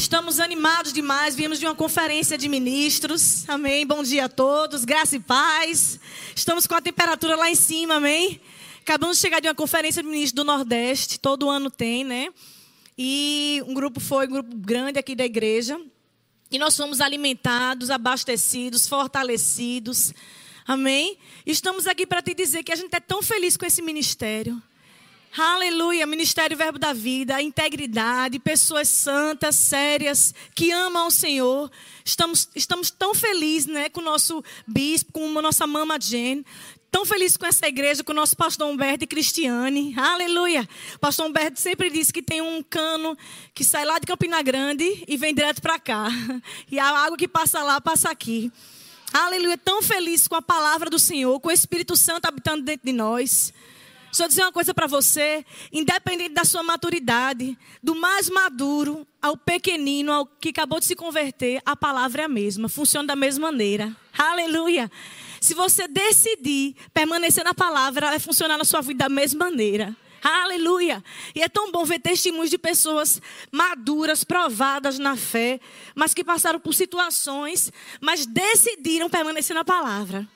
Estamos animados demais. Viemos de uma conferência de ministros. Amém. Bom dia a todos. Graça e paz. Estamos com a temperatura lá em cima. Amém. Acabamos de chegar de uma conferência de ministros do Nordeste. Todo ano tem, né? E um grupo foi, um grupo grande aqui da igreja. E nós fomos alimentados, abastecidos, fortalecidos. Amém? Estamos aqui para te dizer que a gente é tão feliz com esse ministério. Aleluia, Ministério Verbo da Vida, integridade, pessoas santas, sérias, que amam o Senhor. Estamos, estamos tão felizes né, com o nosso bispo, com a nossa mama Jane. Tão felizes com essa igreja, com o nosso pastor Humberto e Cristiane. Aleluia. O pastor Humberto sempre disse que tem um cano que sai lá de Campina Grande e vem direto para cá. E a água que passa lá, passa aqui. Aleluia. Tão feliz com a palavra do Senhor, com o Espírito Santo habitando dentro de nós. Eu dizer uma coisa para você, independente da sua maturidade, do mais maduro ao pequenino, ao que acabou de se converter, a palavra é a mesma, funciona da mesma maneira. Aleluia. Se você decidir permanecer na palavra, ela vai funcionar na sua vida da mesma maneira. Aleluia! E é tão bom ver testemunhos de pessoas maduras, provadas na fé, mas que passaram por situações, mas decidiram permanecer na palavra.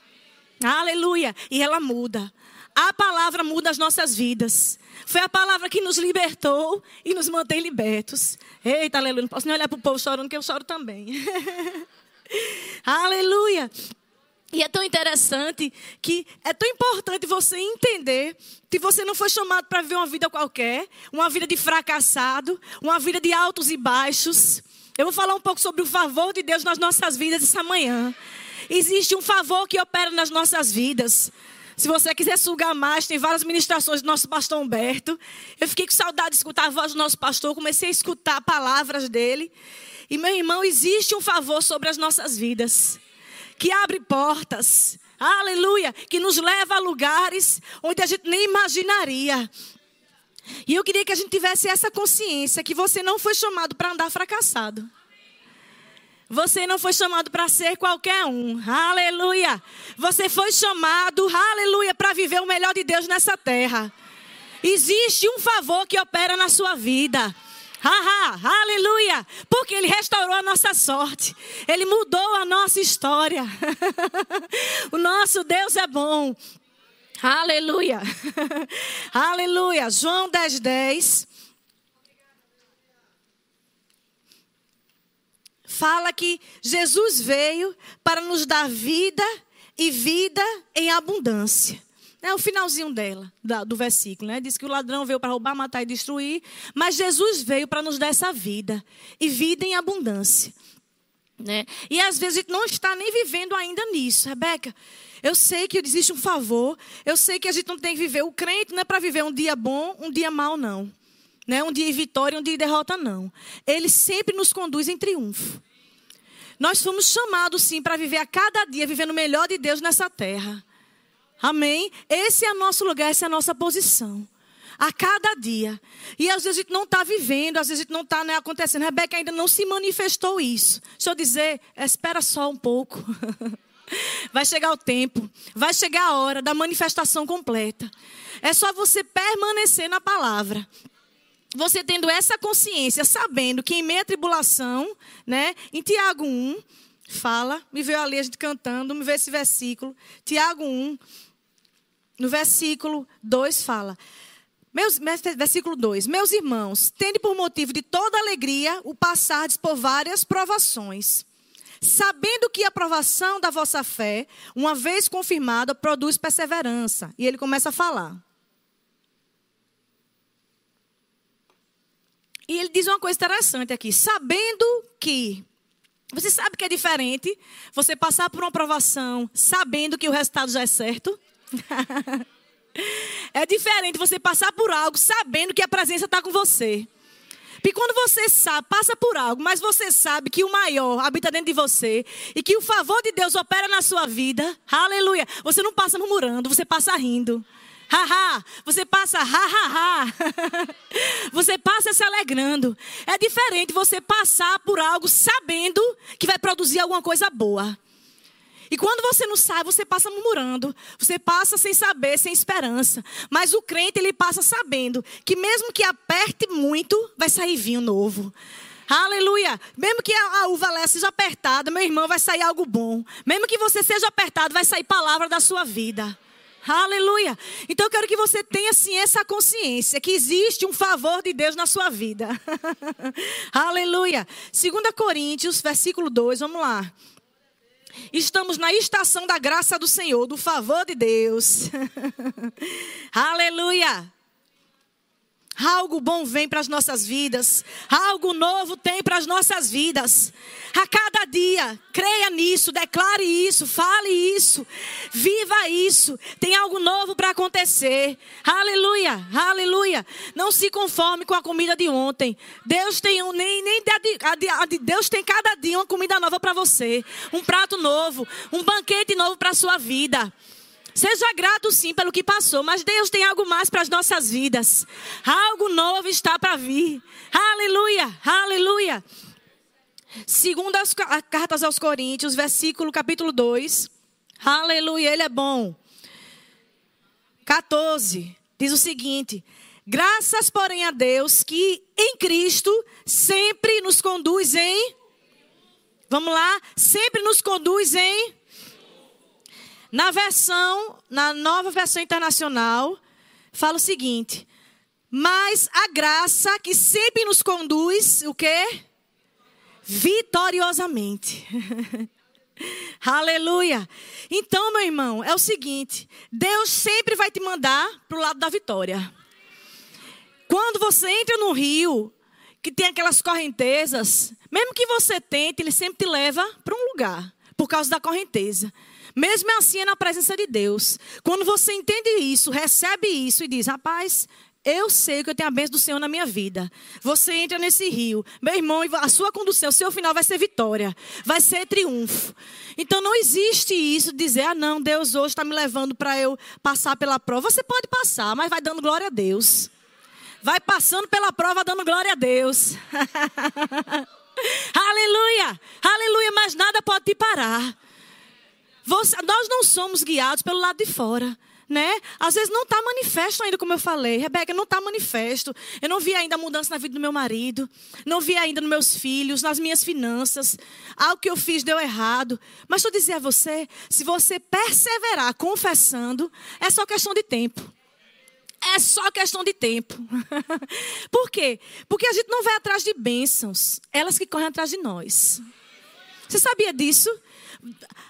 Aleluia! E ela muda. A palavra muda as nossas vidas. Foi a palavra que nos libertou e nos mantém libertos. Eita, aleluia. Não posso nem olhar para o povo chorando, que eu choro também. aleluia. E é tão interessante que é tão importante você entender que você não foi chamado para viver uma vida qualquer, uma vida de fracassado, uma vida de altos e baixos. Eu vou falar um pouco sobre o favor de Deus nas nossas vidas essa manhã. Existe um favor que opera nas nossas vidas. Se você quiser sugar mais, tem várias ministrações do nosso pastor Humberto. Eu fiquei com saudade de escutar a voz do nosso pastor, comecei a escutar palavras dele. E meu irmão, existe um favor sobre as nossas vidas que abre portas. Aleluia, que nos leva a lugares onde a gente nem imaginaria. E eu queria que a gente tivesse essa consciência que você não foi chamado para andar fracassado. Você não foi chamado para ser qualquer um. Aleluia. Você foi chamado, aleluia, para viver o melhor de Deus nessa terra. Existe um favor que opera na sua vida. Haha, aleluia! Porque Ele restaurou a nossa sorte, Ele mudou a nossa história. o nosso Deus é bom. Aleluia, aleluia. João 10, 10. Fala que Jesus veio para nos dar vida e vida em abundância. É o finalzinho dela, do versículo, né? Diz que o ladrão veio para roubar, matar e destruir, mas Jesus veio para nos dar essa vida e vida em abundância. Né? E às vezes a gente não está nem vivendo ainda nisso, Rebeca. Eu sei que existe um favor, eu sei que a gente não tem que viver. O crente não é para viver um dia bom, um dia mau, não. Né? Um dia de vitória, um dia de derrota, não. Ele sempre nos conduz em triunfo. Nós fomos chamados, sim, para viver a cada dia, vivendo o melhor de Deus nessa terra. Amém? Esse é o nosso lugar, essa é a nossa posição. A cada dia. E às vezes a gente não está vivendo, às vezes a gente não está né, acontecendo. Rebeca ainda não se manifestou isso. Deixa eu dizer, espera só um pouco. Vai chegar o tempo, vai chegar a hora da manifestação completa. É só você permanecer na palavra você tendo essa consciência, sabendo que em meia tribulação, né, em Tiago 1, fala, me veio ali a gente cantando, me veio esse versículo, Tiago 1, no versículo 2 fala, meus, versículo 2, meus irmãos, tende por motivo de toda alegria o passardes por várias provações, sabendo que a provação da vossa fé, uma vez confirmada, produz perseverança. E ele começa a falar. E ele diz uma coisa interessante aqui. Sabendo que. Você sabe que é diferente você passar por uma aprovação sabendo que o resultado já é certo? é diferente você passar por algo sabendo que a presença está com você. Porque quando você sabe, passa por algo, mas você sabe que o maior habita dentro de você e que o favor de Deus opera na sua vida, aleluia. Você não passa murmurando, você passa rindo. Haha, você passa ha, ha, ha. Você passa se alegrando. É diferente você passar por algo sabendo que vai produzir alguma coisa boa. E quando você não sabe, você passa murmurando. Você passa sem saber, sem esperança. Mas o crente, ele passa sabendo que mesmo que aperte muito, vai sair vinho novo. Aleluia. Mesmo que a uva seja apertada, meu irmão, vai sair algo bom. Mesmo que você seja apertado, vai sair palavra da sua vida. Aleluia. Então eu quero que você tenha assim essa consciência que existe um favor de Deus na sua vida. Aleluia. 2 Coríntios, versículo 2, vamos lá. Estamos na estação da graça do Senhor, do favor de Deus. Aleluia. Algo bom vem para as nossas vidas. Algo novo tem para as nossas vidas. A cada dia, creia nisso, declare isso, fale isso, viva isso. Tem algo novo para acontecer. Aleluia, aleluia. Não se conforme com a comida de ontem. Deus tem um, nem, nem Deus tem cada dia uma comida nova para você, um prato novo, um banquete novo para a sua vida. Seja grato sim pelo que passou, mas Deus tem algo mais para as nossas vidas. Algo novo está para vir. Aleluia, aleluia. Segundo as cartas aos Coríntios, versículo capítulo 2. Aleluia, ele é bom. 14 diz o seguinte: Graças, porém, a Deus que em Cristo sempre nos conduz em Vamos lá, sempre nos conduz em na versão, na nova versão internacional, fala o seguinte: mas a graça que sempre nos conduz, o quê? Vitoriosamente. Aleluia. Então, meu irmão, é o seguinte: Deus sempre vai te mandar para o lado da vitória. Quando você entra no rio, que tem aquelas correntezas, mesmo que você tente, ele sempre te leva para um lugar, por causa da correnteza. Mesmo assim é na presença de Deus. Quando você entende isso, recebe isso e diz: rapaz, eu sei que eu tenho a bênção do Senhor na minha vida. Você entra nesse rio. Meu irmão, a sua condução, o seu final vai ser vitória. Vai ser triunfo. Então não existe isso de dizer, ah, não, Deus hoje está me levando para eu passar pela prova. Você pode passar, mas vai dando glória a Deus. Vai passando pela prova dando glória a Deus. Aleluia! Aleluia! Mas nada pode te parar. Você, nós não somos guiados pelo lado de fora. Né? Às vezes não está manifesto ainda, como eu falei. Rebeca, não está manifesto. Eu não vi ainda a mudança na vida do meu marido. Não vi ainda nos meus filhos, nas minhas finanças. Algo que eu fiz deu errado. Mas estou dizer a você, se você perseverar confessando, é só questão de tempo. É só questão de tempo. Por quê? Porque a gente não vai atrás de bênçãos. Elas que correm atrás de nós. Você sabia disso?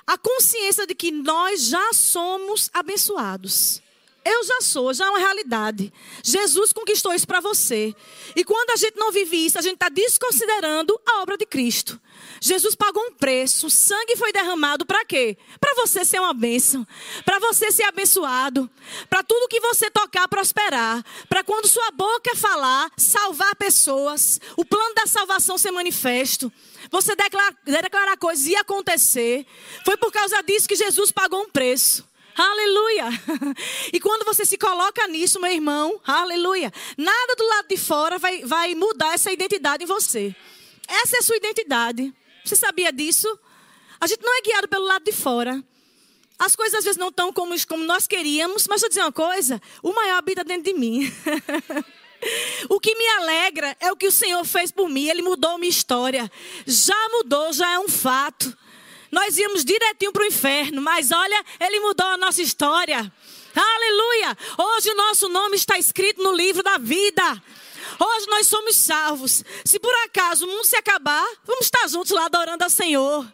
A consciência de que nós já somos abençoados. Eu já sou, já é uma realidade. Jesus conquistou isso para você. E quando a gente não vive isso, a gente está desconsiderando a obra de Cristo. Jesus pagou um preço, sangue foi derramado para quê? Para você ser uma bênção, para você ser abençoado, para tudo que você tocar prosperar, para quando sua boca falar, salvar pessoas, o plano da salvação ser manifesto. Você declarar, declarar coisas e acontecer. Foi por causa disso que Jesus pagou um preço. Aleluia! E quando você se coloca nisso, meu irmão, aleluia, nada do lado de fora vai, vai mudar essa identidade em você. Essa é a sua identidade. Você sabia disso? A gente não é guiado pelo lado de fora. As coisas às vezes não estão como, como nós queríamos, mas vou dizer uma coisa: o maior habita dentro de mim. O que me alegra é o que o Senhor fez por mim. Ele mudou minha história. Já mudou, já é um fato. Nós íamos direitinho para o inferno, mas olha, Ele mudou a nossa história. Aleluia! Hoje o nosso nome está escrito no livro da vida. Hoje nós somos salvos. Se por acaso o mundo se acabar, vamos estar juntos lá adorando ao Senhor.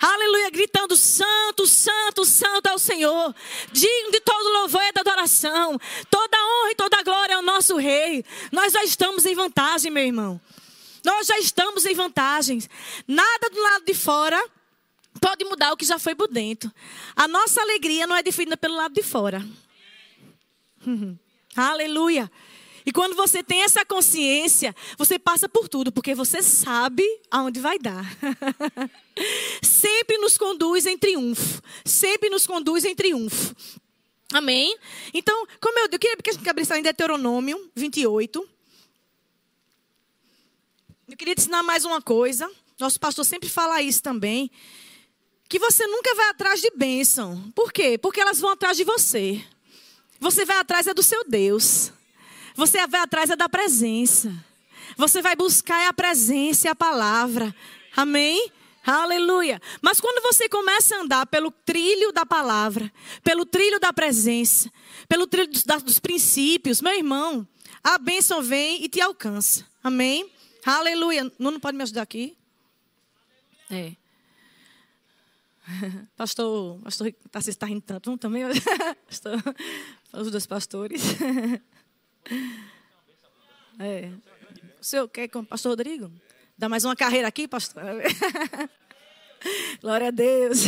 Aleluia, gritando: Santo, Santo, Santo é o Senhor. Digno de todo louvor e da adoração. Toda honra e toda glória ao nosso Rei. Nós já estamos em vantagem, meu irmão. Nós já estamos em vantagem. Nada do lado de fora pode mudar o que já foi por dentro. A nossa alegria não é definida pelo lado de fora. Aleluia. E quando você tem essa consciência, você passa por tudo, porque você sabe aonde vai dar. sempre nos conduz em triunfo. Sempre nos conduz em triunfo. Amém? Então, como eu, eu queria que a gente abrisse em Deuteronômio 28. Eu queria te ensinar mais uma coisa. Nosso pastor sempre fala isso também. Que você nunca vai atrás de bênção. Por quê? Porque elas vão atrás de você. Você vai atrás é do seu Deus. Você vai atrás é da presença. Você vai buscar a presença e a palavra. Amém? Aleluia. Mas quando você começa a andar pelo trilho da palavra, pelo trilho da presença, pelo trilho dos, princípios, meu irmão, a bênção vem e te alcança. Amém? Aleluia. Não pode me ajudar aqui? É. Pastor, pastor Tarcísio está rindo tanto, também. Pastor, os dois pastores. É. O senhor quer com o pastor Rodrigo? Dá mais uma carreira aqui, pastor? Glória a Deus.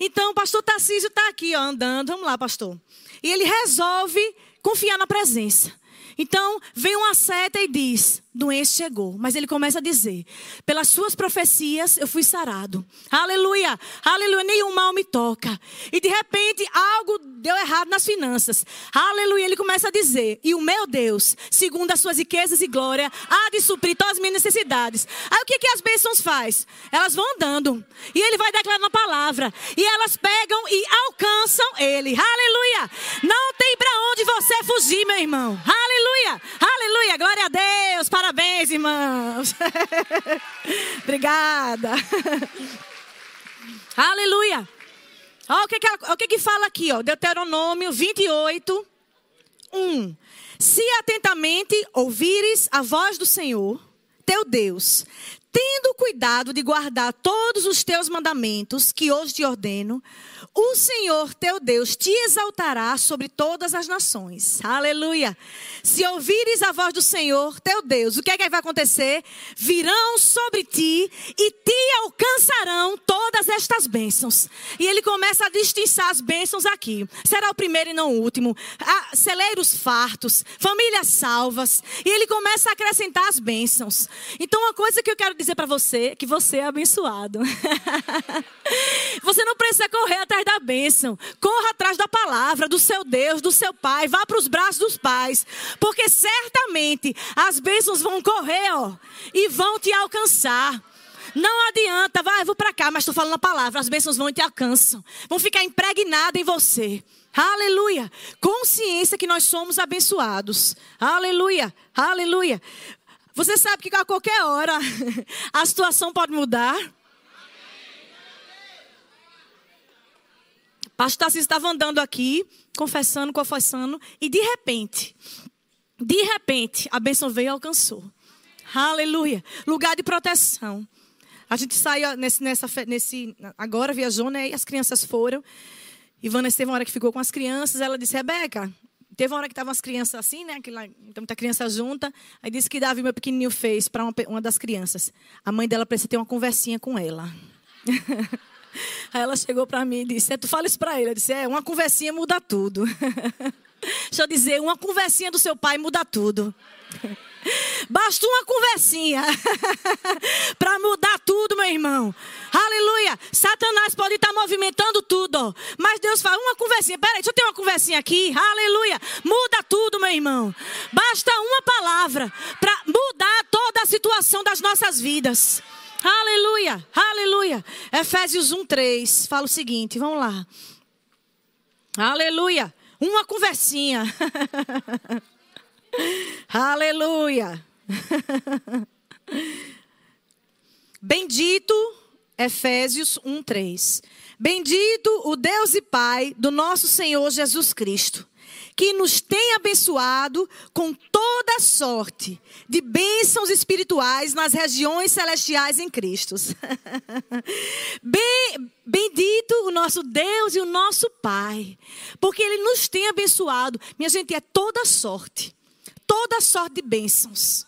Então, o pastor Tarcísio está aqui, ó, andando. Vamos lá, pastor. E ele resolve confiar na presença. Então, vem uma seta e diz: doença chegou. Mas ele começa a dizer: pelas suas profecias eu fui sarado. Aleluia, aleluia, nenhum mal me toca. E de repente algo deu errado nas finanças. Aleluia, ele começa a dizer: e o meu Deus, segundo as suas riquezas e glória, há de suprir todas as minhas necessidades. Aí o que, que as bênçãos faz? Elas vão andando. E ele vai declarando a palavra. E elas pegam e alcançam ele. Aleluia. Não tem para onde você fugir, meu irmão. Aleluia, aleluia, glória a Deus. Para Parabéns, irmãos. Obrigada. Aleluia. Olha o que, que, o que, que fala aqui, ó, Deuteronômio 28, 1. Se atentamente ouvires a voz do Senhor, teu Deus, tendo cuidado de guardar todos os teus mandamentos que hoje te ordeno, o Senhor teu Deus te exaltará sobre todas as nações. Aleluia. Se ouvires a voz do Senhor teu Deus, o que é que vai acontecer? Virão sobre ti e te alcançarão todas estas bênçãos. E ele começa a distinguir as bênçãos aqui. Será o primeiro e não o último. Ah, celeiros fartos, famílias salvas. E ele começa a acrescentar as bênçãos. Então, uma coisa que eu quero dizer para você que você é abençoado. você não precisa correr atrás da bênção. Corra atrás da palavra, do seu Deus, do seu Pai. Vá para os braços dos pais. Porque certamente as bênçãos vão correr, ó, e vão te alcançar. Não adianta, vai, vou para cá, mas estou falando a palavra. As bênçãos vão e te alcançam. Vão ficar impregnadas em você. Aleluia. Consciência que nós somos abençoados. Aleluia. Aleluia. Você sabe que a qualquer hora a situação pode mudar. Pastor Tarcísio estava andando aqui, confessando, confessando, e de repente, de repente, a bênção veio e alcançou. Aleluia. Lugar de proteção. A gente saiu nesse, nessa, nesse, agora viajou, né? E as crianças foram. Vanessa teve uma hora que ficou com as crianças. Ela disse, Rebeca, teve uma hora que estavam as crianças assim, né? Que lá, muita criança junta. Aí disse que Davi, meu pequenininho, fez para uma, uma das crianças. A mãe dela precisa ter uma conversinha com ela. Aí ela chegou para mim e disse: é, Tu fala isso para ele. Eu disse: É, uma conversinha muda tudo. Deixa eu dizer: uma conversinha do seu pai muda tudo. Basta uma conversinha para mudar tudo, meu irmão. Aleluia. Satanás pode estar movimentando tudo, mas Deus fala uma conversinha. Peraí, deixa eu ter uma conversinha aqui. Aleluia. Muda tudo, meu irmão. Basta uma palavra para mudar toda a situação das nossas vidas. Aleluia, aleluia. Efésios 1, 3 fala o seguinte, vamos lá. Aleluia. Uma conversinha. aleluia. Bendito, Efésios 1, 3. Bendito o Deus e Pai do nosso Senhor Jesus Cristo que nos tem abençoado com toda sorte de bênçãos espirituais nas regiões celestiais em Cristo. bendito o nosso Deus e o nosso Pai, porque Ele nos tem abençoado. Minha gente, é toda sorte, toda sorte de bênçãos.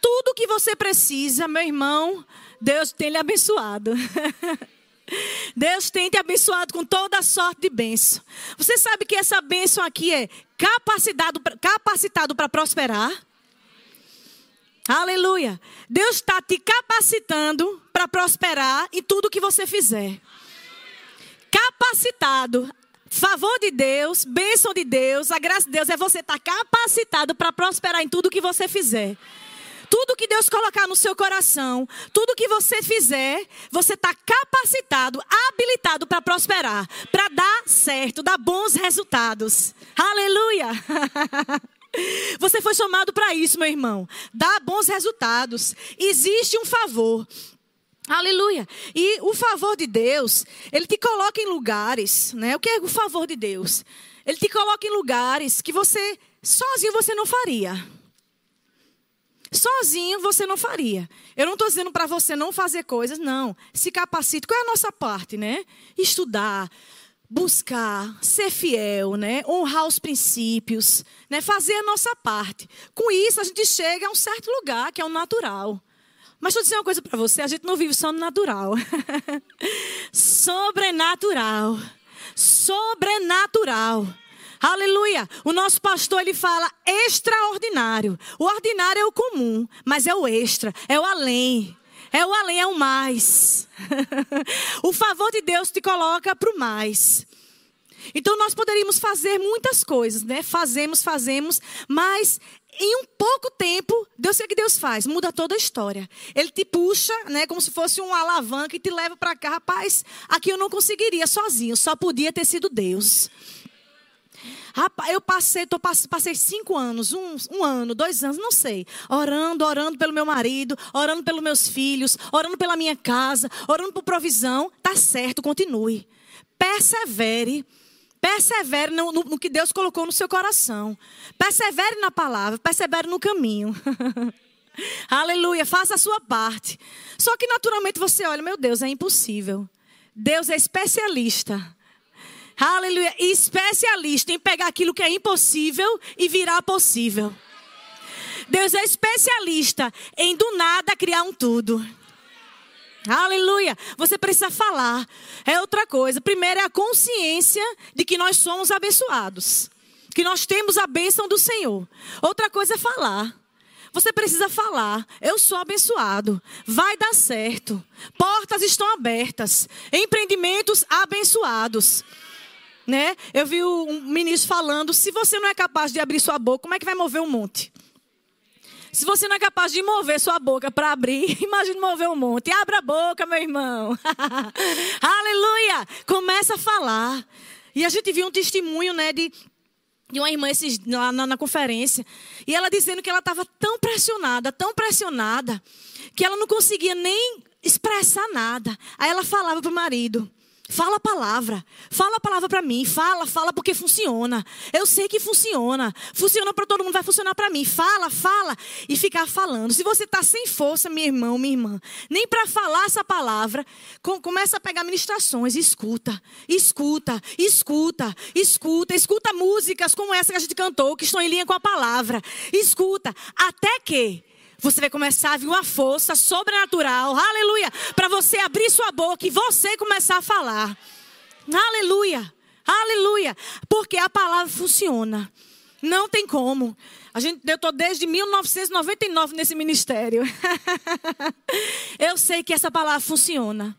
Tudo que você precisa, meu irmão, Deus tem lhe abençoado. Deus tem te abençoado com toda sorte de bênção. Você sabe que essa bênção aqui é capacitado, capacitado para prosperar? Aleluia. Deus está te capacitando para prosperar em tudo que você fizer. Capacitado. Favor de Deus, bênção de Deus, a graça de Deus é você estar tá capacitado para prosperar em tudo que você fizer. Tudo que Deus colocar no seu coração, tudo que você fizer, você está capacitado, habilitado para prosperar, para dar certo, dar bons resultados. Aleluia! Você foi chamado para isso, meu irmão. Dar bons resultados. Existe um favor. Aleluia. E o favor de Deus, ele te coloca em lugares, né? O que é o favor de Deus? Ele te coloca em lugares que você sozinho você não faria. Sozinho você não faria. Eu não estou dizendo para você não fazer coisas, não. Se capacite. Qual é a nossa parte, né? Estudar, buscar, ser fiel, né? Honrar os princípios, né? Fazer a nossa parte. Com isso a gente chega a um certo lugar que é o natural. Mas eu dizer uma coisa para você, a gente não vive só no natural. Sobrenatural. Sobrenatural. Aleluia! O nosso pastor ele fala extraordinário. O ordinário é o comum, mas é o extra, é o além. É o além, é o mais. o favor de Deus te coloca para o mais. Então nós poderíamos fazer muitas coisas, né? Fazemos, fazemos, mas em um pouco tempo, Deus o que Deus faz? Muda toda a história. Ele te puxa, né, como se fosse um alavanca e te leva para cá, rapaz. Aqui eu não conseguiria sozinho, só podia ter sido Deus. Rapaz, eu passei, tô, passei cinco anos, um, um ano, dois anos, não sei. Orando, orando pelo meu marido, orando pelos meus filhos, orando pela minha casa, orando por provisão. Tá certo, continue. Persevere. Persevere no, no, no, que Deus colocou no seu coração. Persevere na palavra, persevere no caminho. Aleluia, faça a sua parte. Só que naturalmente você olha, meu Deus, é impossível. Deus é especialista aleluia, especialista em pegar aquilo que é impossível e virar possível. Deus é especialista em do nada criar um tudo. Aleluia. Você precisa falar. É outra coisa. Primeiro é a consciência de que nós somos abençoados. Que nós temos a bênção do Senhor. Outra coisa é falar. Você precisa falar. Eu sou abençoado. Vai dar certo. Portas estão abertas. Empreendimentos abençoados né? Eu vi um ministro falando: se você não é capaz de abrir sua boca, como é que vai mover um monte? Se você não é capaz de mover sua boca para abrir, imagine mover um monte. Abra a boca, meu irmão. Aleluia! Começa a falar. E a gente viu um testemunho, né, de, de uma irmã esses, lá na, na conferência. E ela dizendo que ela estava tão pressionada, tão pressionada, que ela não conseguia nem expressar nada. Aí ela falava para o marido: Fala a palavra. Fala a palavra para mim. Fala, fala porque funciona. Eu sei que funciona. Funciona para todo mundo, vai funcionar para mim. Fala, fala e ficar falando. Se você está sem força, meu irmão, minha irmã, nem para falar essa palavra, começa a pegar ministrações, escuta, escuta, escuta, escuta, escuta músicas como essa que a gente cantou, que estão em linha com a palavra. Escuta, até que você vai começar a vir uma força sobrenatural, aleluia, para você abrir sua boca e você começar a falar. Aleluia, aleluia, porque a palavra funciona. Não tem como. A gente, eu estou desde 1999 nesse ministério. eu sei que essa palavra funciona.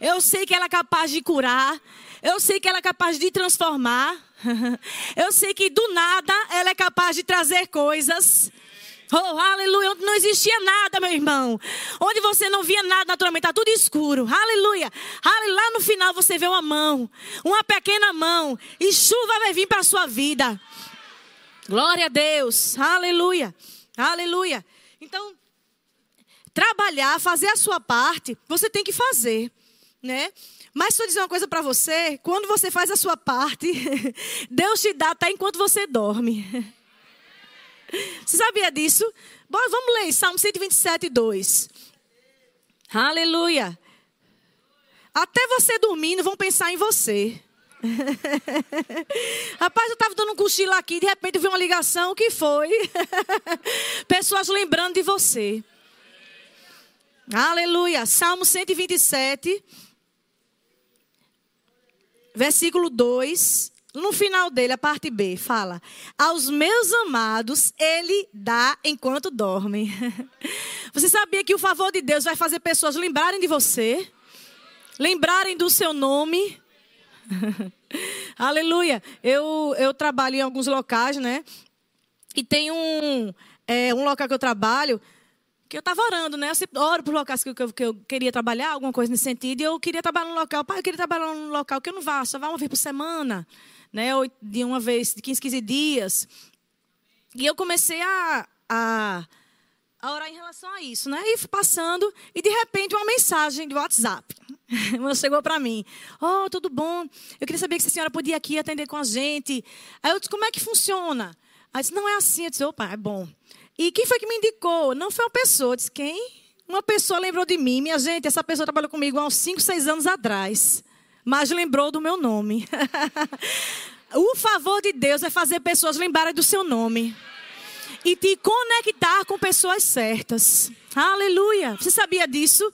Eu sei que ela é capaz de curar. Eu sei que ela é capaz de transformar. Eu sei que do nada ela é capaz de trazer coisas. Oh, aleluia. Onde não existia nada, meu irmão. Onde você não via nada naturalmente, está tudo escuro. Aleluia. aleluia. Lá no final você vê uma mão, uma pequena mão, e chuva vai vir para a sua vida. Glória a Deus. Aleluia. Aleluia. Então, trabalhar, fazer a sua parte, você tem que fazer, né? Mas se eu dizer uma coisa para você, quando você faz a sua parte, Deus te dá até enquanto você dorme. Você sabia disso? Bora, vamos ler Salmo 127, 2. Aleluia. Até você dormindo, vão pensar em você. Rapaz, eu estava dando um cochilo aqui, de repente eu vi uma ligação, o que foi? Pessoas lembrando de você. Aleluia. Salmo 127, versículo 2 no final dele, a parte B, fala: Aos meus amados, ele dá enquanto dormem. Você sabia que o favor de Deus vai fazer pessoas lembrarem de você? Lembrarem do seu nome? Aleluia. Eu, eu trabalho em alguns locais, né? E tem um, é, um local que eu trabalho que eu estava orando, né? Eu sempre oro por locais que eu, que eu, queria trabalhar, alguma coisa nesse sentido. E eu queria trabalhar num local, pai, eu queria trabalhar num local que eu não vá, só vá uma vez por semana né, de uma vez, de 15, 15 dias. E eu comecei a, a, a orar em relação a isso, né? E fui passando, e de repente uma mensagem de WhatsApp. Chegou para mim. Oh, tudo bom? Eu queria saber se a senhora podia aqui atender com a gente. Aí eu disse, como é que funciona? Aí disse, não é assim. Eu disse, opa, é bom. E quem foi que me indicou? Não foi uma pessoa. Eu disse, quem? Uma pessoa lembrou de mim. Minha gente, essa pessoa trabalhou comigo há uns 5, 6 anos atrás. Mas lembrou do meu nome. o favor de Deus é fazer pessoas lembrarem do seu nome. E te conectar com pessoas certas. Aleluia. Você sabia disso?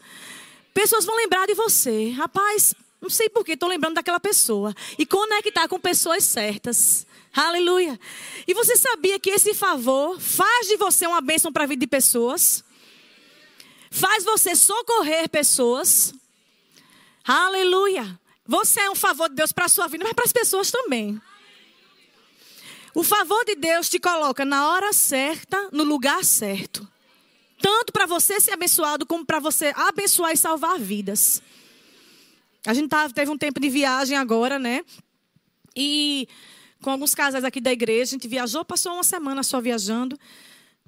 Pessoas vão lembrar de você. Rapaz, não sei por que estou lembrando daquela pessoa. E conectar com pessoas certas. Aleluia. E você sabia que esse favor faz de você uma bênção para a vida de pessoas? Faz você socorrer pessoas? Aleluia. Você é um favor de Deus para a sua vida, mas para as pessoas também. O favor de Deus te coloca na hora certa, no lugar certo. Tanto para você ser abençoado, como para você abençoar e salvar vidas. A gente tá, teve um tempo de viagem agora, né? E com alguns casais aqui da igreja, a gente viajou, passou uma semana só viajando,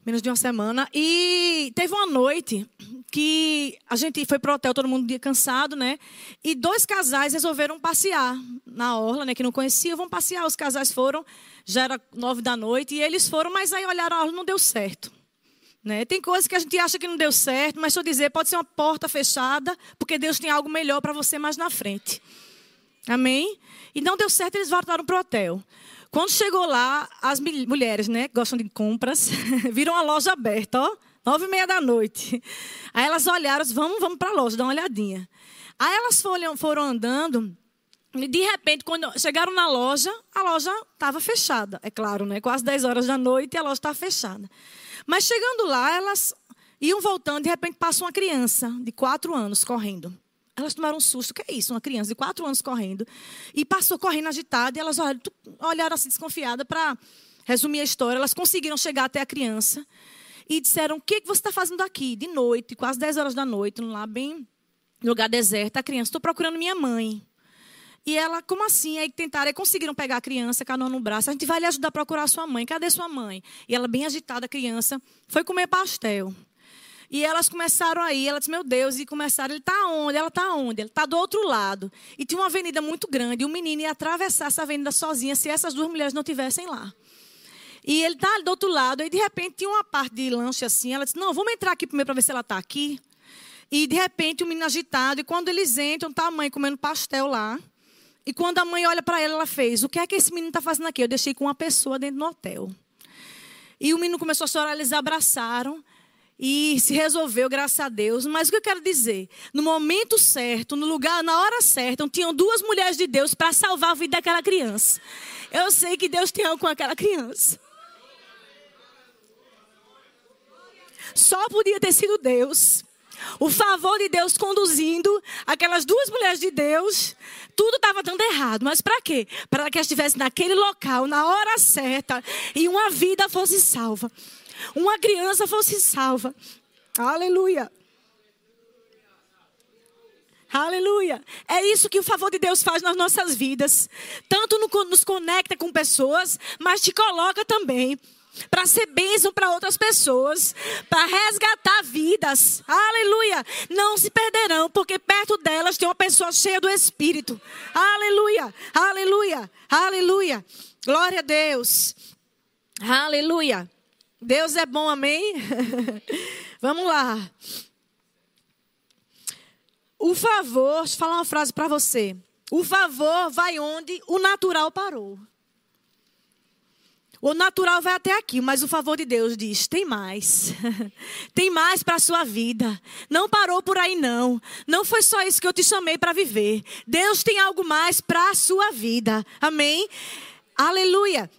menos de uma semana. E teve uma noite que a gente foi pro hotel, todo mundo dia cansado, né? E dois casais resolveram passear na orla, né? Que não conheciam, vão passear. Os casais foram, já era nove da noite, e eles foram, mas aí olharam a orla, não deu certo. Né? Tem coisas que a gente acha que não deu certo, mas eu dizer, pode ser uma porta fechada, porque Deus tem algo melhor para você mais na frente. Amém? E não deu certo, eles voltaram para o hotel. Quando chegou lá, as mulheres, né, que gostam de compras, viram a loja aberta, ó, nove e meia da noite. Aí elas olharam, vamos, vamos para a loja, dar uma olhadinha. Aí elas foram, foram andando, e de repente, quando chegaram na loja, a loja estava fechada. É claro, né? Quase 10 horas da noite e a loja estava fechada. Mas chegando lá, elas iam voltando, de repente passa uma criança de quatro anos correndo. Elas tomaram um susto. Que é isso? Uma criança de quatro anos correndo. E passou correndo agitada. E elas olharam assim, desconfiada para resumir a história. Elas conseguiram chegar até a criança. E disseram: O que, que você está fazendo aqui? De noite, quase 10 horas da noite, lá bem no lugar deserto. A criança: Estou procurando minha mãe. E ela, como assim? Aí tentaram, aí conseguiram pegar a criança, canoa no braço. A gente vai lhe ajudar a procurar sua mãe. Cadê sua mãe? E ela, bem agitada, a criança, foi comer pastel. E elas começaram aí, ela disse, meu Deus, e começaram, ele está onde? Ela está onde? Ele está do outro lado. E tinha uma avenida muito grande, e o menino ia atravessar essa avenida sozinha se essas duas mulheres não estivessem lá. E ele está do outro lado, e de repente tinha uma parte de lanche assim, ela disse, não, vamos entrar aqui primeiro para ver se ela está aqui. E de repente o menino agitado, e quando eles entram, está a mãe comendo pastel lá. E quando a mãe olha para ela, ela fez: O que é que esse menino está fazendo aqui? Eu deixei com uma pessoa dentro do hotel. E o menino começou a chorar, eles abraçaram e se resolveu, graças a Deus. Mas o que eu quero dizer? No momento certo, no lugar, na hora certa, tinham duas mulheres de Deus para salvar a vida daquela criança. Eu sei que Deus tem algo com aquela criança. Só podia ter sido Deus. O favor de Deus conduzindo aquelas duas mulheres de Deus. Tudo estava dando errado. Mas para quê? Para que elas estivessem naquele local, na hora certa, e uma vida fosse salva. Uma criança fosse salva. Aleluia. Aleluia. É isso que o favor de Deus faz nas nossas vidas. Tanto nos conecta com pessoas, mas te coloca também para ser bênção para outras pessoas, para resgatar vidas. Aleluia! Não se perderão, porque perto delas tem uma pessoa cheia do Espírito. Aleluia! Aleluia! Aleluia! Glória a Deus! Aleluia! Deus é bom, amém? Vamos lá. O favor, deixa eu falar uma frase para você. O favor vai onde o natural parou. O natural vai até aqui, mas o favor de Deus diz: tem mais. tem mais para a sua vida. Não parou por aí, não. Não foi só isso que eu te chamei para viver. Deus tem algo mais para a sua vida. Amém? Aleluia.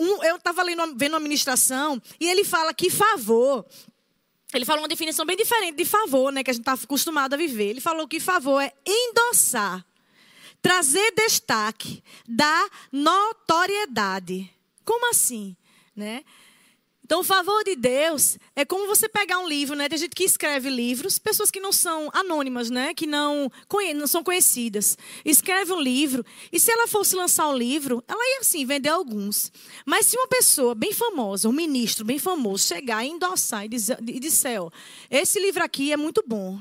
Um, eu estava vendo uma ministração e ele fala que favor. Ele falou uma definição bem diferente de favor, né? Que a gente está acostumado a viver. Ele falou que favor é endossar, trazer destaque, dar notoriedade. Como assim? Né? Então, o favor de Deus é como você pegar um livro, né? Tem gente que escreve livros, pessoas que não são anônimas, né? Que não, não são conhecidas. Escreve um livro, e se ela fosse lançar o um livro, ela ia, assim, vender alguns. Mas se uma pessoa bem famosa, um ministro bem famoso, chegar e endossar e dizer, e disser, ó, esse livro aqui é muito bom.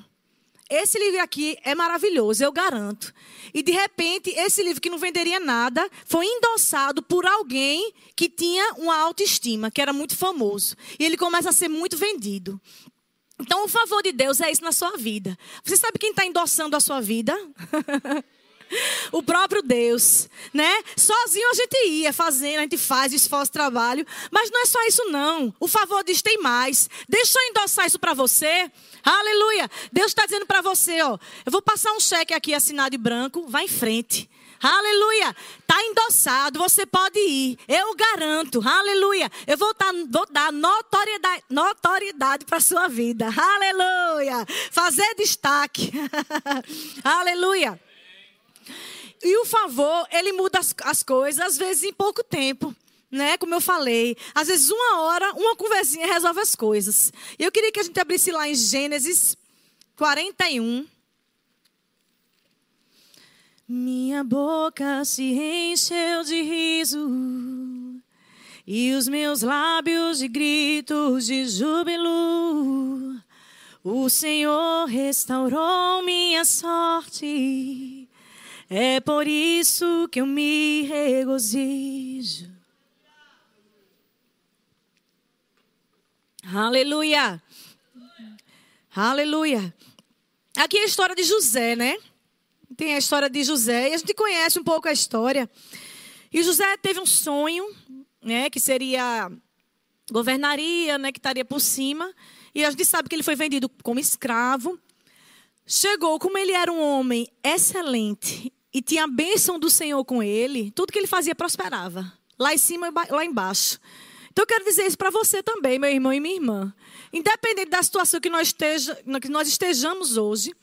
Esse livro aqui é maravilhoso, eu garanto. E de repente, esse livro que não venderia nada foi endossado por alguém que tinha uma autoestima, que era muito famoso. E ele começa a ser muito vendido. Então, o favor de Deus é isso na sua vida. Você sabe quem está endossando a sua vida? o próprio Deus, né? Sozinho a gente ia fazendo, a gente faz, esforço, trabalho, mas não é só isso não. O favor diz tem mais. Deixa eu endossar isso para você. Aleluia. Deus está dizendo para você, ó, eu vou passar um cheque aqui assinado em branco, vai em frente. Aleluia. Está endossado, você pode ir. Eu garanto. Aleluia. Eu vou, tá, vou dar notoriedade, notoriedade para sua vida. Aleluia. Fazer destaque. Aleluia. E o favor, ele muda as, as coisas, às vezes em pouco tempo né? Como eu falei, às vezes uma hora, uma conversinha resolve as coisas. E eu queria que a gente abrisse lá em Gênesis 41. Minha boca se encheu de riso e os meus lábios de gritos de júbilo. O Senhor restaurou minha sorte. É por isso que eu me regozijo. Aleluia. Aleluia. Aqui é a história de José, né? Tem a história de José e a gente conhece um pouco a história. E José teve um sonho, né, que seria governaria, né, que estaria por cima. E a gente sabe que ele foi vendido como escravo. Chegou, como ele era um homem excelente e tinha a bênção do Senhor com ele, tudo que ele fazia prosperava. Lá em cima e lá embaixo. Então eu quero dizer isso para você também, meu irmão e minha irmã. Independente da situação que nós, esteja, que nós estejamos hoje,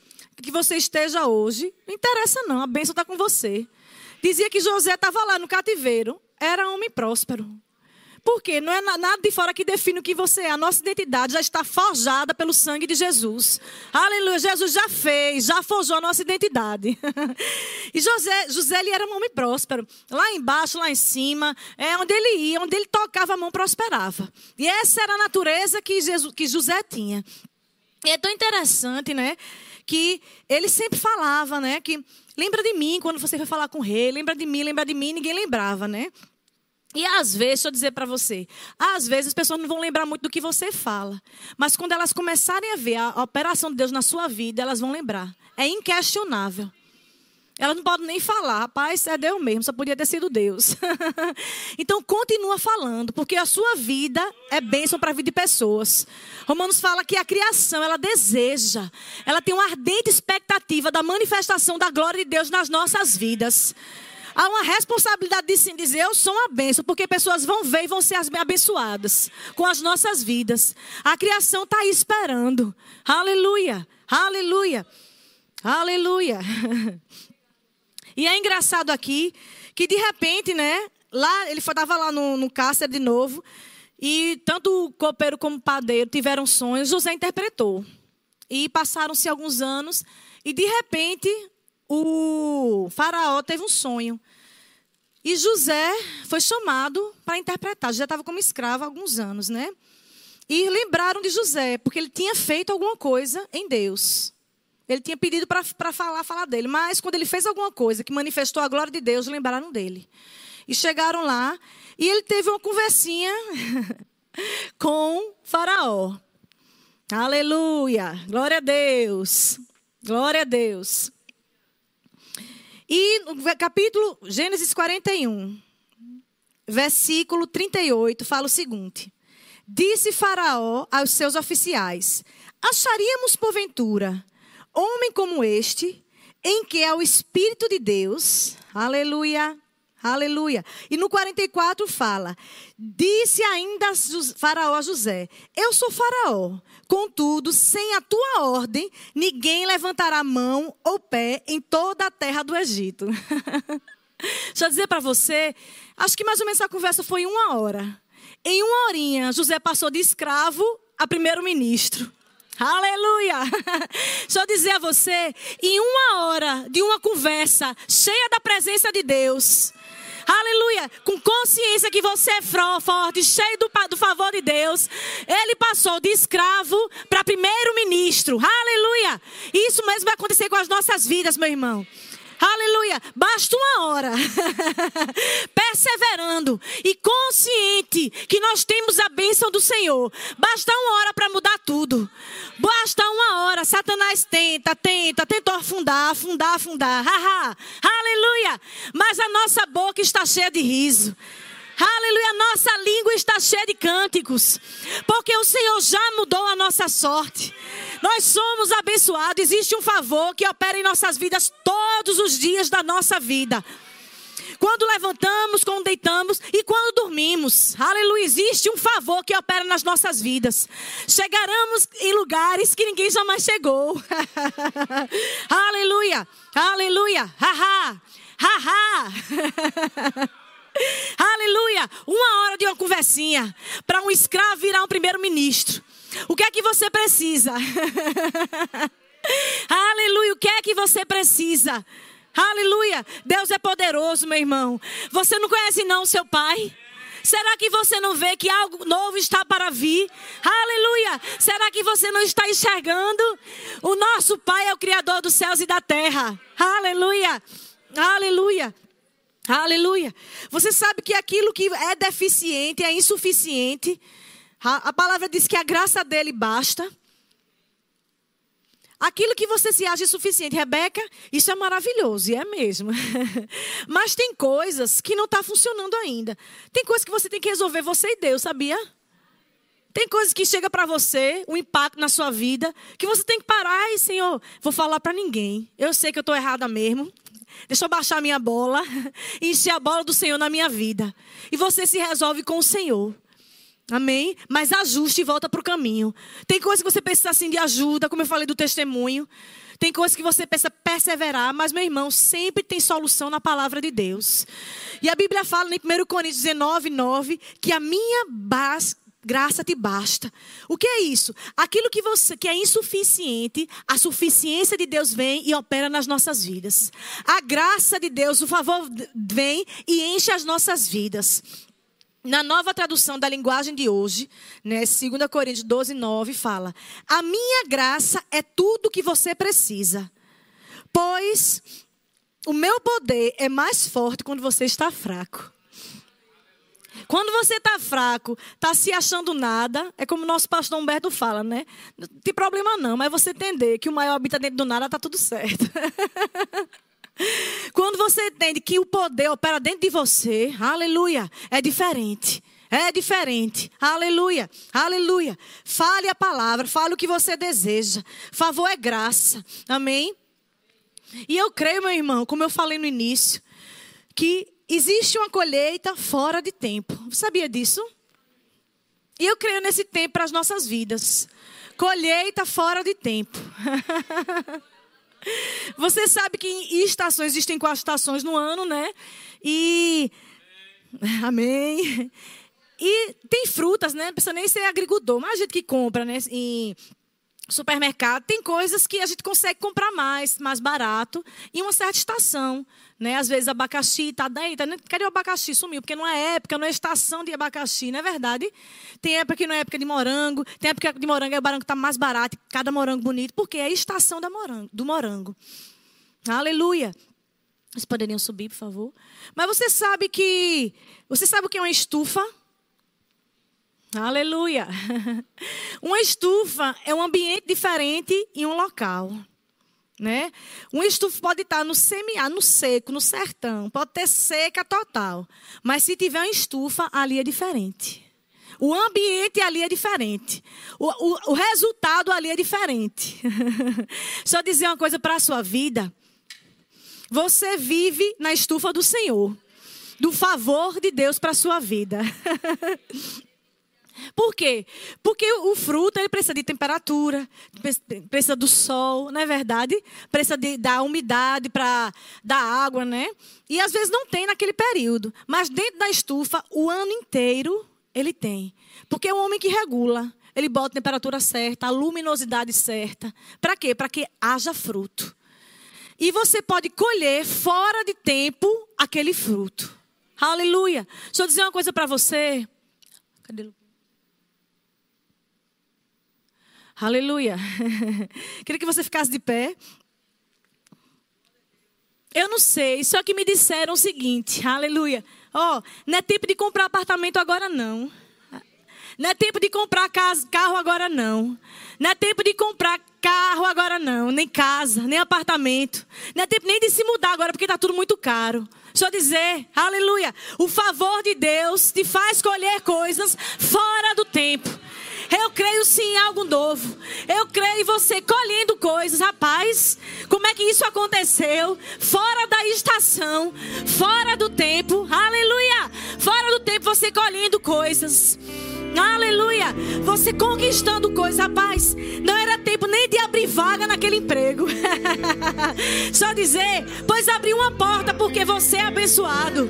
que você esteja hoje, não interessa não, a bênção está com você. Dizia que José estava lá no cativeiro, era homem próspero. Por quê? Não é nada de fora que define o que você é. A nossa identidade já está forjada pelo sangue de Jesus. Aleluia. Jesus já fez, já forjou a nossa identidade. e José, José ele era um homem próspero. Lá embaixo, lá em cima, é onde ele ia, onde ele tocava a mão, prosperava. E essa era a natureza que, Jesus, que José tinha. E é tão interessante, né? Que ele sempre falava, né? Que lembra de mim quando você foi falar com o rei, lembra de mim, lembra de mim, ninguém lembrava, né? E às vezes, deixa eu dizer para você, às vezes as pessoas não vão lembrar muito do que você fala. Mas quando elas começarem a ver a, operação de Deus na sua vida, elas vão lembrar. É inquestionável. Elas não podem nem falar, rapaz, é Deus mesmo, só podia ter sido Deus. então continua falando, porque a sua vida é bênção para a vida de pessoas. Romanos fala que a criação, ela deseja, ela tem uma ardente expectativa da manifestação da glória de Deus nas nossas vidas. Há uma responsabilidade de sim dizer: Eu sou uma bênção, porque pessoas vão ver e vão ser abençoadas com as nossas vidas. A criação está aí esperando. Aleluia, aleluia, aleluia. E é engraçado aqui que de repente, né? Lá, ele estava lá no, no cárcere de novo. E tanto o copeiro como o padeiro tiveram sonhos. José interpretou. E passaram-se alguns anos. E de repente, o faraó teve um sonho. E José foi chamado para interpretar. José estava como escravo há alguns anos, né? E lembraram de José, porque ele tinha feito alguma coisa em Deus. Ele tinha pedido para falar, falar dele. Mas quando ele fez alguma coisa que manifestou a glória de Deus, lembraram dele. E chegaram lá e ele teve uma conversinha com Faraó. Aleluia! Glória a Deus! Glória a Deus! E no capítulo Gênesis 41, versículo 38, fala o seguinte: Disse Faraó aos seus oficiais: Acharíamos porventura homem como este, em que é o Espírito de Deus, aleluia, aleluia. E no 44 fala: Disse ainda Faraó a José: Eu sou Faraó, Contudo, sem a tua ordem, ninguém levantará mão ou pé em toda a terra do Egito. Deixa eu dizer para você, acho que mais ou menos essa conversa foi uma hora. Em uma horinha, José passou de escravo a primeiro-ministro. Aleluia! Só dizer a você, em uma hora de uma conversa cheia da presença de Deus, aleluia, com consciência que você é forte, cheio do, do favor de Deus, ele passou de escravo para primeiro-ministro, aleluia! Isso mesmo vai acontecer com as nossas vidas, meu irmão. Aleluia. Basta uma hora. Perseverando e consciente que nós temos a bênção do Senhor. Basta uma hora para mudar tudo. Basta uma hora. Satanás tenta, tenta, tentou afundar, afundar, afundar. Aleluia. Mas a nossa boca está cheia de riso. Aleluia, nossa língua está cheia de cânticos, porque o Senhor já mudou a nossa sorte. Nós somos abençoados, existe um favor que opera em nossas vidas todos os dias da nossa vida. Quando levantamos, quando deitamos e quando dormimos. Aleluia, existe um favor que opera nas nossas vidas. Chegaremos em lugares que ninguém jamais chegou. aleluia, aleluia, haha, haha. Aleluia! Uma hora de uma conversinha para um escravo virar um primeiro-ministro. O que é que você precisa? Aleluia! O que é que você precisa? Aleluia! Deus é poderoso, meu irmão. Você não conhece não seu pai? Será que você não vê que algo novo está para vir? Aleluia! Será que você não está enxergando? O nosso Pai é o Criador dos céus e da terra. Aleluia! Aleluia! Aleluia. Você sabe que aquilo que é deficiente, é insuficiente. A, a palavra diz que a graça dele basta. Aquilo que você se acha insuficiente, Rebeca, isso é maravilhoso, e é mesmo. Mas tem coisas que não estão tá funcionando ainda. Tem coisas que você tem que resolver você e Deus, sabia? Tem coisas que chega para você, um impacto na sua vida, que você tem que parar e, Senhor, vou falar para ninguém. Eu sei que eu estou errada mesmo. Deixa eu baixar minha bola encher a bola do Senhor na minha vida. E você se resolve com o Senhor. Amém? Mas ajuste e volta para o caminho. Tem coisas que você precisa assim de ajuda, como eu falei do testemunho. Tem coisas que você precisa perseverar, mas meu irmão, sempre tem solução na palavra de Deus. E a Bíblia fala em 1 Coríntios 19, 9, que a minha base graça te basta. O que é isso? Aquilo que você que é insuficiente, a suficiência de Deus vem e opera nas nossas vidas. A graça de Deus, o favor vem e enche as nossas vidas. Na nova tradução da linguagem de hoje, né, 2 Coríntios 12, 9, fala: A minha graça é tudo que você precisa, pois o meu poder é mais forte quando você está fraco. Quando você está fraco, está se achando nada, é como o nosso pastor Humberto fala, né? Não tem problema não, mas você entender que o maior habita dentro do nada, está tudo certo. Quando você entende que o poder opera dentro de você, aleluia, é diferente. É diferente. Aleluia. Aleluia. Fale a palavra, fale o que você deseja. Favor é graça. Amém? E eu creio, meu irmão, como eu falei no início, que existe uma colheita fora de tempo. Você sabia disso? E eu creio nesse tempo para as nossas vidas. Colheita fora de tempo. Você sabe que em estações existem quatro estações no ano, né? E. Amém. E tem frutas, né? Não precisa nem ser agricultor, mas a gente que compra, né? Em supermercado, tem coisas que a gente consegue comprar mais, mais barato, em uma certa estação. Né? Às vezes abacaxi está daí, tá, cadê o abacaxi? Sumiu, porque não é época, não é estação de abacaxi, não é verdade? Tem época que não é época de morango, tem época de morango, é o morango está mais barato, cada morango bonito, porque é a estação da morango, do morango. Aleluia. Vocês poderiam subir, por favor? Mas você sabe que. Você sabe o que é uma estufa? Aleluia. Uma estufa é um ambiente diferente em um local. Né? Um estufa pode estar no semiárido, no seco, no sertão, pode ter seca total. Mas se tiver uma estufa, ali é diferente. O ambiente ali é diferente. O, o, o resultado ali é diferente. Só dizer uma coisa para a sua vida. Você vive na estufa do Senhor. Do favor de Deus para a sua vida. Por quê? Porque o fruto ele precisa de temperatura, precisa do sol, não é verdade? Precisa de, da umidade para dar água, né? E às vezes não tem naquele período. Mas dentro da estufa, o ano inteiro, Ele tem. Porque é um homem que regula. Ele bota a temperatura certa, a luminosidade certa. Para quê? Para que haja fruto. E você pode colher fora de tempo aquele fruto. Aleluia. Deixa eu dizer uma coisa para você. Cadê o Aleluia. Queria que você ficasse de pé. Eu não sei, só que me disseram o seguinte, aleluia. Ó, oh, não é tempo de comprar apartamento agora não. Não é tempo de comprar casa, carro agora não. Não é tempo de comprar carro agora não, nem casa, nem apartamento. Não é tempo nem de se mudar agora porque está tudo muito caro. Eu dizer, aleluia. O favor de Deus te faz colher coisas fora do tempo. Eu creio sim em algo novo. Eu creio em você colhendo coisas. Rapaz, como é que isso aconteceu? Fora da estação, fora do tempo. Aleluia! Fora do tempo você colhendo coisas. Aleluia! Você conquistando coisas, rapaz. Não era tempo nem de abrir vaga naquele emprego. Só dizer, pois abri uma porta porque você é abençoado.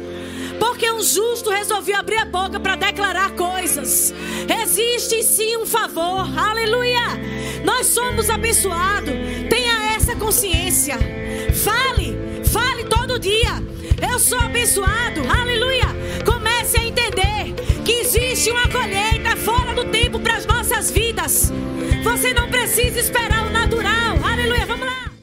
Porque um justo resolveu abrir a boca para declarar coisas. Existe sim um favor. Aleluia! Nós somos abençoados. Tenha essa consciência. Fale, fale todo dia. Eu sou abençoado. Aleluia! Comece a entender que existe uma colheita fora do tempo para as nossas vidas. Você não precisa esperar